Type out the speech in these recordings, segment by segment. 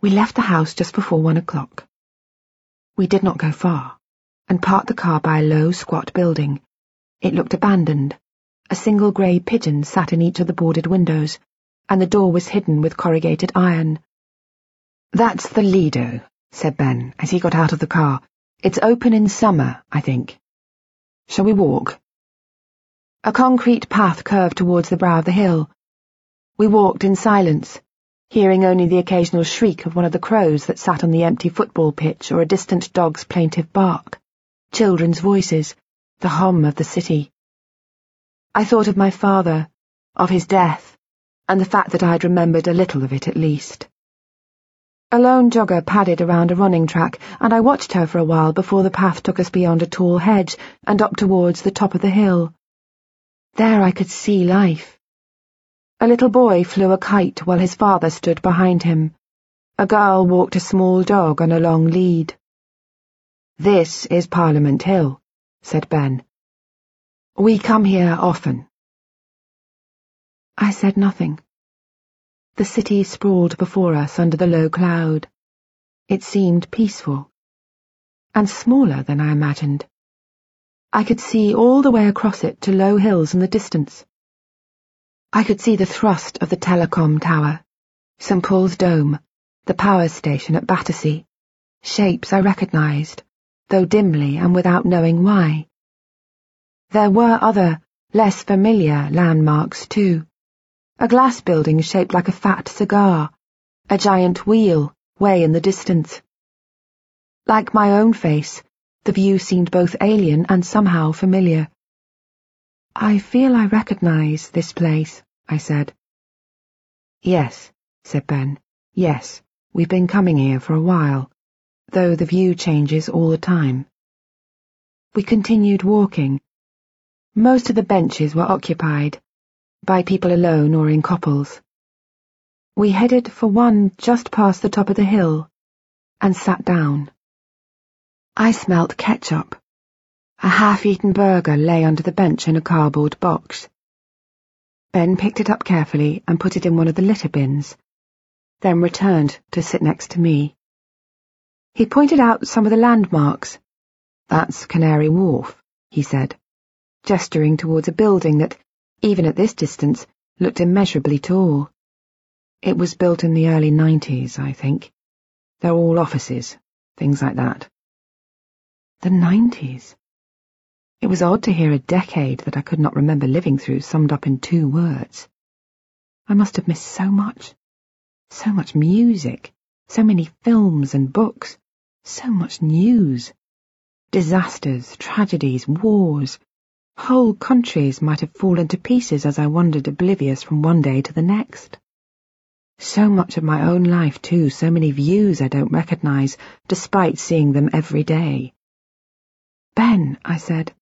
We left the house just before one o'clock. We did not go far, and parked the car by a low, squat building. It looked abandoned. A single grey pigeon sat in each of the boarded windows, and the door was hidden with corrugated iron. That's the Lido, said Ben as he got out of the car. It's open in summer, I think. Shall we walk? A concrete path curved towards the brow of the hill. We walked in silence, hearing only the occasional shriek of one of the crows that sat on the empty football pitch or a distant dog's plaintive bark, children's voices, the hum of the city. I thought of my father, of his death, and the fact that I had remembered a little of it at least. A lone jogger padded around a running track, and I watched her for a while before the path took us beyond a tall hedge and up towards the top of the hill. There I could see life. A little boy flew a kite while his father stood behind him. A girl walked a small dog on a long lead. This is Parliament Hill, said Ben. We come here often. I said nothing. The city sprawled before us under the low cloud. It seemed peaceful. And smaller than I imagined. I could see all the way across it to low hills in the distance. I could see the thrust of the telecom tower, St. Paul's Dome, the power station at Battersea, shapes I recognised, though dimly and without knowing why. There were other, less familiar landmarks too a glass building shaped like a fat cigar, a giant wheel way in the distance. Like my own face, the view seemed both alien and somehow familiar. I feel I recognize this place, I said. Yes, said Ben. Yes, we've been coming here for a while, though the view changes all the time. We continued walking. Most of the benches were occupied, by people alone or in couples. We headed for one just past the top of the hill and sat down. I smelt ketchup. A half-eaten burger lay under the bench in a cardboard box. Ben picked it up carefully and put it in one of the litter bins, then returned to sit next to me. He pointed out some of the landmarks. That's Canary Wharf, he said, gesturing towards a building that even at this distance, looked immeasurably tall. It was built in the early nineties, I think. They're all offices, things like that. The nineties? It was odd to hear a decade that I could not remember living through summed up in two words. I must have missed so much. So much music, so many films and books, so much news. Disasters, tragedies, wars, Whole countries might have fallen to pieces as I wandered oblivious from one day to the next. So much of my own life, too, so many views I don't recognize, despite seeing them every day. Ben, I said.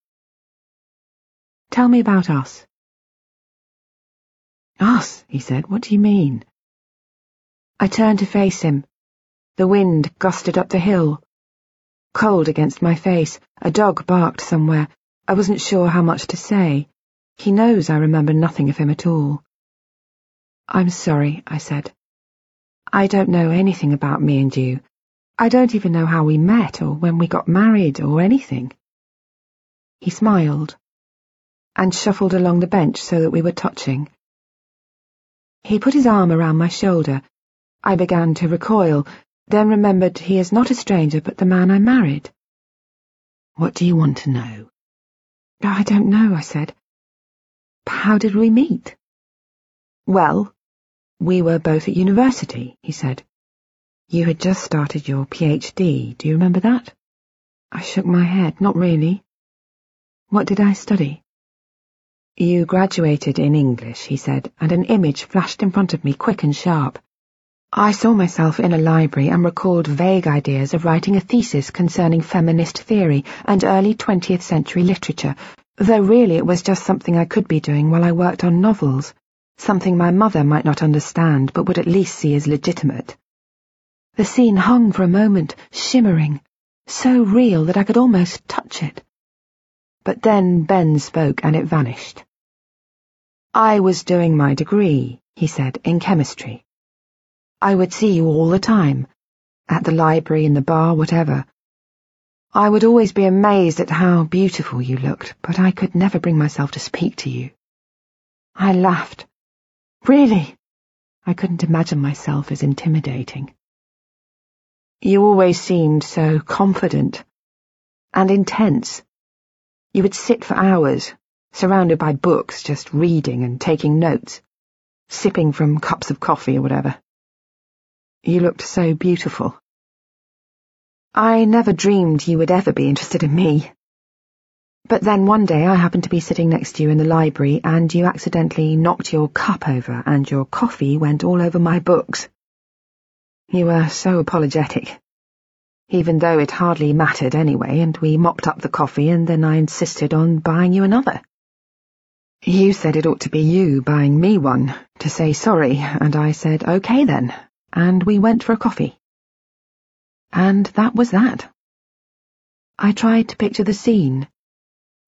Tell me about us. Us, he said. What do you mean? I turned to face him. The wind gusted up the hill. Cold against my face, a dog barked somewhere, I wasn't sure how much to say. He knows I remember nothing of him at all. I'm sorry, I said. I don't know anything about me and you. I don't even know how we met or when we got married or anything. He smiled and shuffled along the bench so that we were touching. He put his arm around my shoulder. I began to recoil, then remembered he is not a stranger but the man I married. What do you want to know? I don't know, I said. How did we meet? Well, we were both at university, he said. You had just started your PhD, do you remember that? I shook my head, not really. What did I study? You graduated in English, he said, and an image flashed in front of me quick and sharp. I saw myself in a library and recalled vague ideas of writing a thesis concerning feminist theory and early 20th century literature, though really it was just something I could be doing while I worked on novels, something my mother might not understand but would at least see as legitimate. The scene hung for a moment, shimmering, so real that I could almost touch it. But then Ben spoke and it vanished. I was doing my degree, he said, in chemistry. I would see you all the time, at the library, in the bar, whatever. I would always be amazed at how beautiful you looked, but I could never bring myself to speak to you. I laughed. Really? I couldn't imagine myself as intimidating. You always seemed so confident and intense. You would sit for hours, surrounded by books, just reading and taking notes, sipping from cups of coffee or whatever. You looked so beautiful. I never dreamed you would ever be interested in me. But then one day I happened to be sitting next to you in the library and you accidentally knocked your cup over and your coffee went all over my books. You were so apologetic. Even though it hardly mattered anyway, and we mopped up the coffee and then I insisted on buying you another. You said it ought to be you buying me one, to say sorry, and I said, okay then, and we went for a coffee. And that was that. I tried to picture the scene,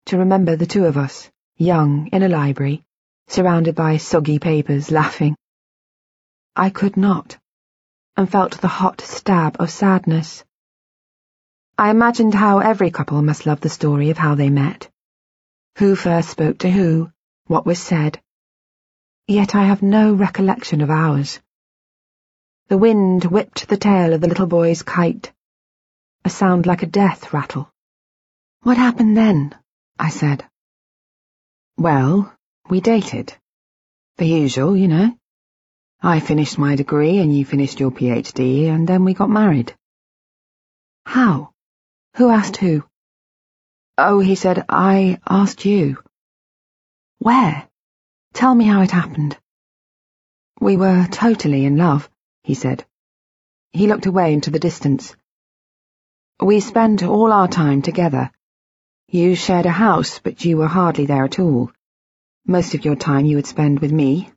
to remember the two of us, young, in a library, surrounded by soggy papers, laughing. I could not and felt the hot stab of sadness. I imagined how every couple must love the story of how they met. Who first spoke to who, what was said. Yet I have no recollection of ours. The wind whipped the tail of the little boy's kite. A sound like a death rattle. What happened then? I said. Well, we dated. The usual, you know. I finished my degree and you finished your PhD, and then we got married. How? Who asked who? Oh, he said, I asked you. Where? Tell me how it happened. We were totally in love, he said. He looked away into the distance. We spent all our time together. You shared a house, but you were hardly there at all. Most of your time you would spend with me,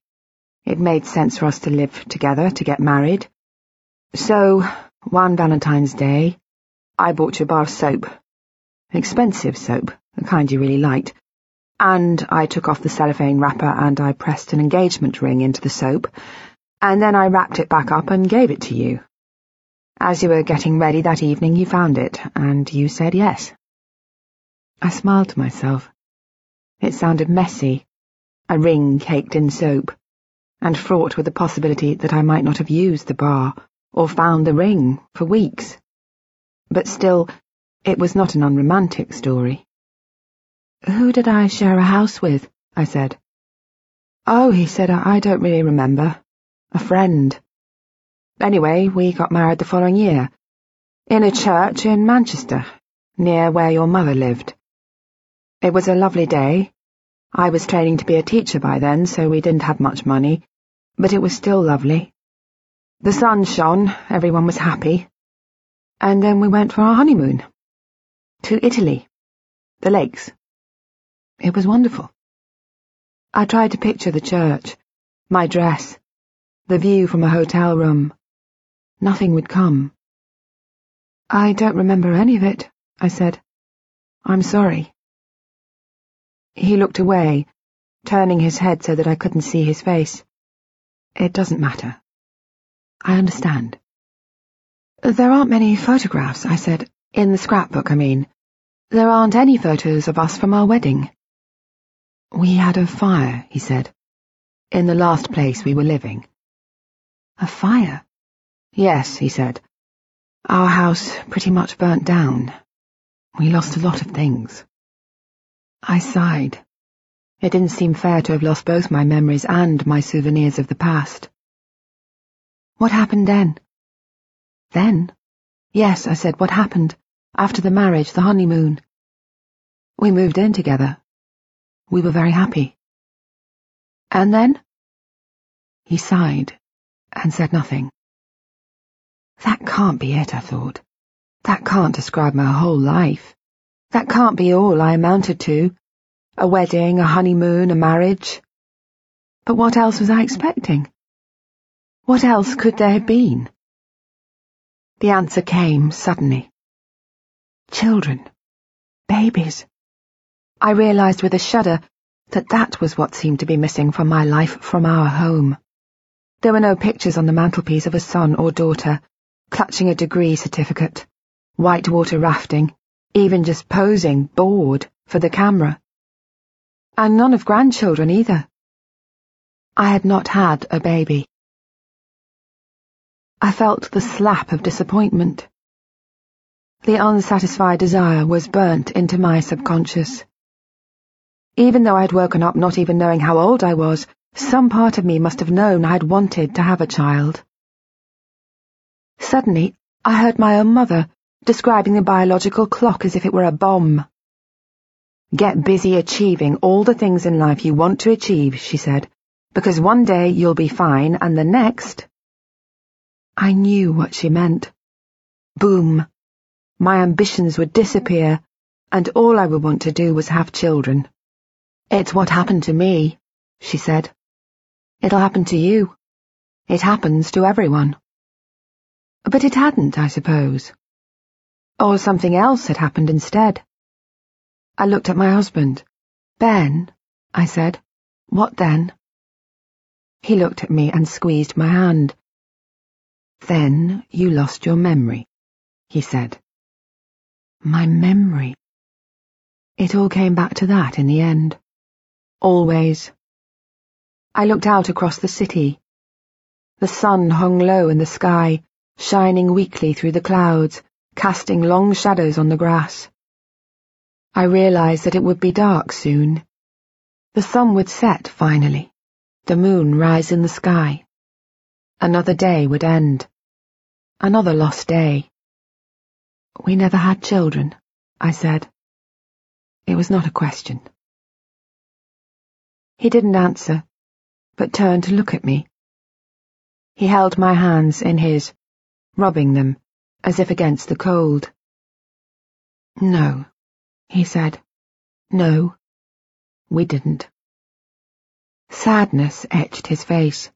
it made sense for us to live together, to get married. So, one Valentine's Day, I bought you a bar of soap. Expensive soap, the kind you really liked. And I took off the cellophane wrapper and I pressed an engagement ring into the soap, and then I wrapped it back up and gave it to you. As you were getting ready that evening, you found it, and you said yes. I smiled to myself. It sounded messy, a ring caked in soap and fraught with the possibility that I might not have used the bar or found the ring for weeks. But still, it was not an unromantic story. Who did I share a house with? I said. Oh, he said, I don't really remember. A friend. Anyway, we got married the following year. In a church in Manchester, near where your mother lived. It was a lovely day. I was training to be a teacher by then, so we didn't have much money, but it was still lovely. The sun shone, everyone was happy. And then we went for our honeymoon. To Italy. The lakes. It was wonderful. I tried to picture the church, my dress, the view from a hotel room. Nothing would come. I don't remember any of it, I said. I'm sorry. He looked away, turning his head so that I couldn't see his face. It doesn't matter. I understand. There aren't many photographs, I said. In the scrapbook, I mean. There aren't any photos of us from our wedding. We had a fire, he said. In the last place we were living. A fire? Yes, he said. Our house pretty much burnt down. We lost a lot of things. I sighed. It didn't seem fair to have lost both my memories and my souvenirs of the past. What happened then? Then? Yes, I said, what happened? After the marriage, the honeymoon. We moved in together. We were very happy. And then? He sighed and said nothing. That can't be it, I thought. That can't describe my whole life. That can't be all I amounted to a wedding, a honeymoon, a marriage. But what else was I expecting? What else could there have been? The answer came suddenly. Children. Babies. I realized with a shudder that that was what seemed to be missing from my life, from our home. There were no pictures on the mantelpiece of a son or daughter, clutching a degree certificate, whitewater rafting, even just posing, bored, for the camera. And none of grandchildren either. I had not had a baby. I felt the slap of disappointment. The unsatisfied desire was burnt into my subconscious. Even though I had woken up not even knowing how old I was, some part of me must have known I had wanted to have a child. Suddenly, I heard my own mother describing the biological clock as if it were a bomb. Get busy achieving all the things in life you want to achieve, she said, because one day you'll be fine and the next... I knew what she meant. Boom. My ambitions would disappear, and all I would want to do was have children. It's what happened to me, she said. It'll happen to you. It happens to everyone. But it hadn't, I suppose. Or something else had happened instead. I looked at my husband. Ben, I said. What then? He looked at me and squeezed my hand. Then you lost your memory, he said. My memory. It all came back to that in the end. Always. I looked out across the city. The sun hung low in the sky, shining weakly through the clouds, casting long shadows on the grass. I realized that it would be dark soon. The sun would set finally, the moon rise in the sky. Another day would end. Another lost day. We never had children, I said. It was not a question. He didn't answer, but turned to look at me. He held my hands in his, rubbing them, as if against the cold. No, he said. No, we didn't. Sadness etched his face.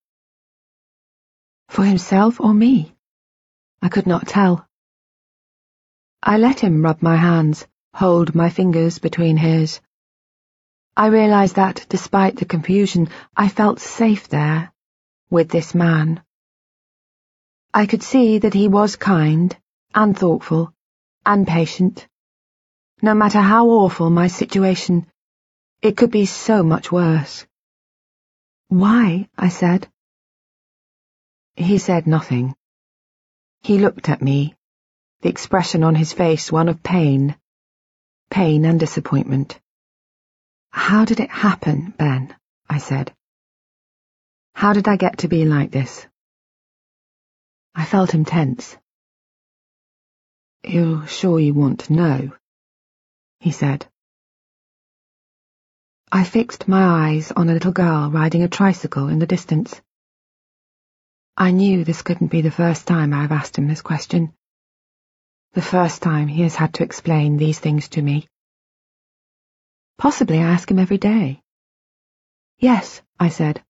For himself or me? I could not tell. I let him rub my hands, hold my fingers between his. I realized that, despite the confusion, I felt safe there, with this man. I could see that he was kind, and thoughtful, and patient. No matter how awful my situation, it could be so much worse. Why? I said. He said nothing. He looked at me, the expression on his face one of pain, pain and disappointment. How did it happen, Ben? I said. How did I get to be like this? I felt him tense. You're sure you want to know? He said. I fixed my eyes on a little girl riding a tricycle in the distance. I knew this couldn't be the first time I've asked him this question. The first time he has had to explain these things to me. Possibly I ask him every day. Yes, I said.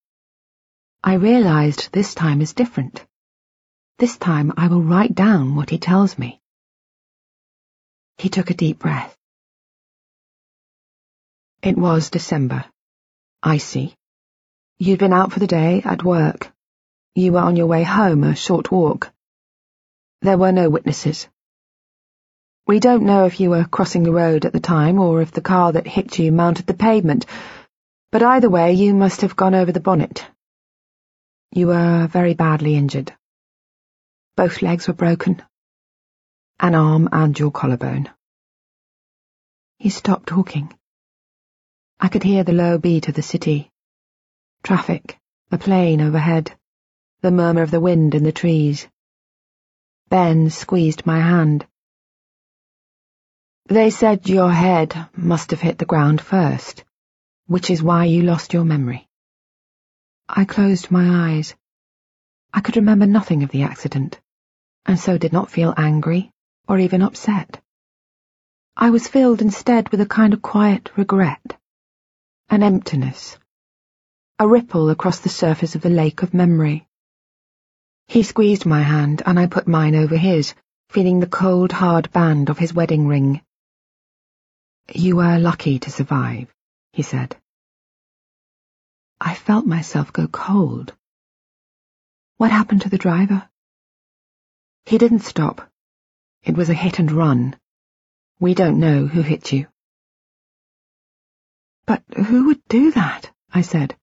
I realized this time is different. This time I will write down what he tells me. He took a deep breath. It was December. Icy. You'd been out for the day at work. You were on your way home, a short walk. There were no witnesses. We don't know if you were crossing the road at the time or if the car that hit you mounted the pavement, but either way you must have gone over the bonnet. You were very badly injured. Both legs were broken. An arm and your collarbone. He stopped talking. I could hear the low beat of the city. Traffic, a plane overhead, the murmur of the wind in the trees. Ben squeezed my hand. They said your head must have hit the ground first, which is why you lost your memory. I closed my eyes. I could remember nothing of the accident, and so did not feel angry or even upset. I was filled instead with a kind of quiet regret, an emptiness, a ripple across the surface of the lake of memory. He squeezed my hand, and I put mine over his, feeling the cold, hard band of his wedding ring you were lucky to survive, he said. I felt myself go cold. What happened to the driver? He didn't stop. It was a hit and run. We don't know who hit you. But who would do that? I said.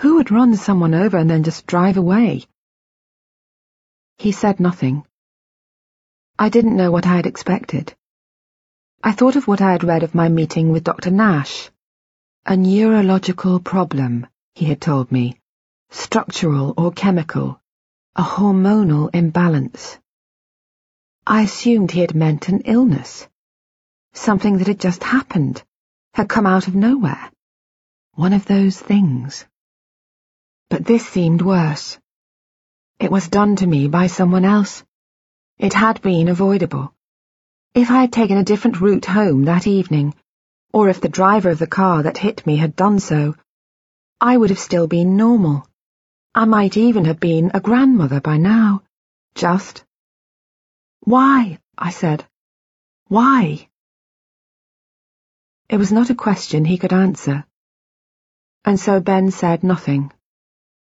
Who would run someone over and then just drive away? He said nothing. I didn't know what I had expected. I thought of what I had read of my meeting with Dr. Nash. A neurological problem, he had told me. Structural or chemical. A hormonal imbalance. I assumed he had meant an illness. Something that had just happened, had come out of nowhere. One of those things. But this seemed worse. It was done to me by someone else. It had been avoidable. If I had taken a different route home that evening, or if the driver of the car that hit me had done so, I would have still been normal. I might even have been a grandmother by now. Just. Why? I said. Why? It was not a question he could answer. And so Ben said nothing.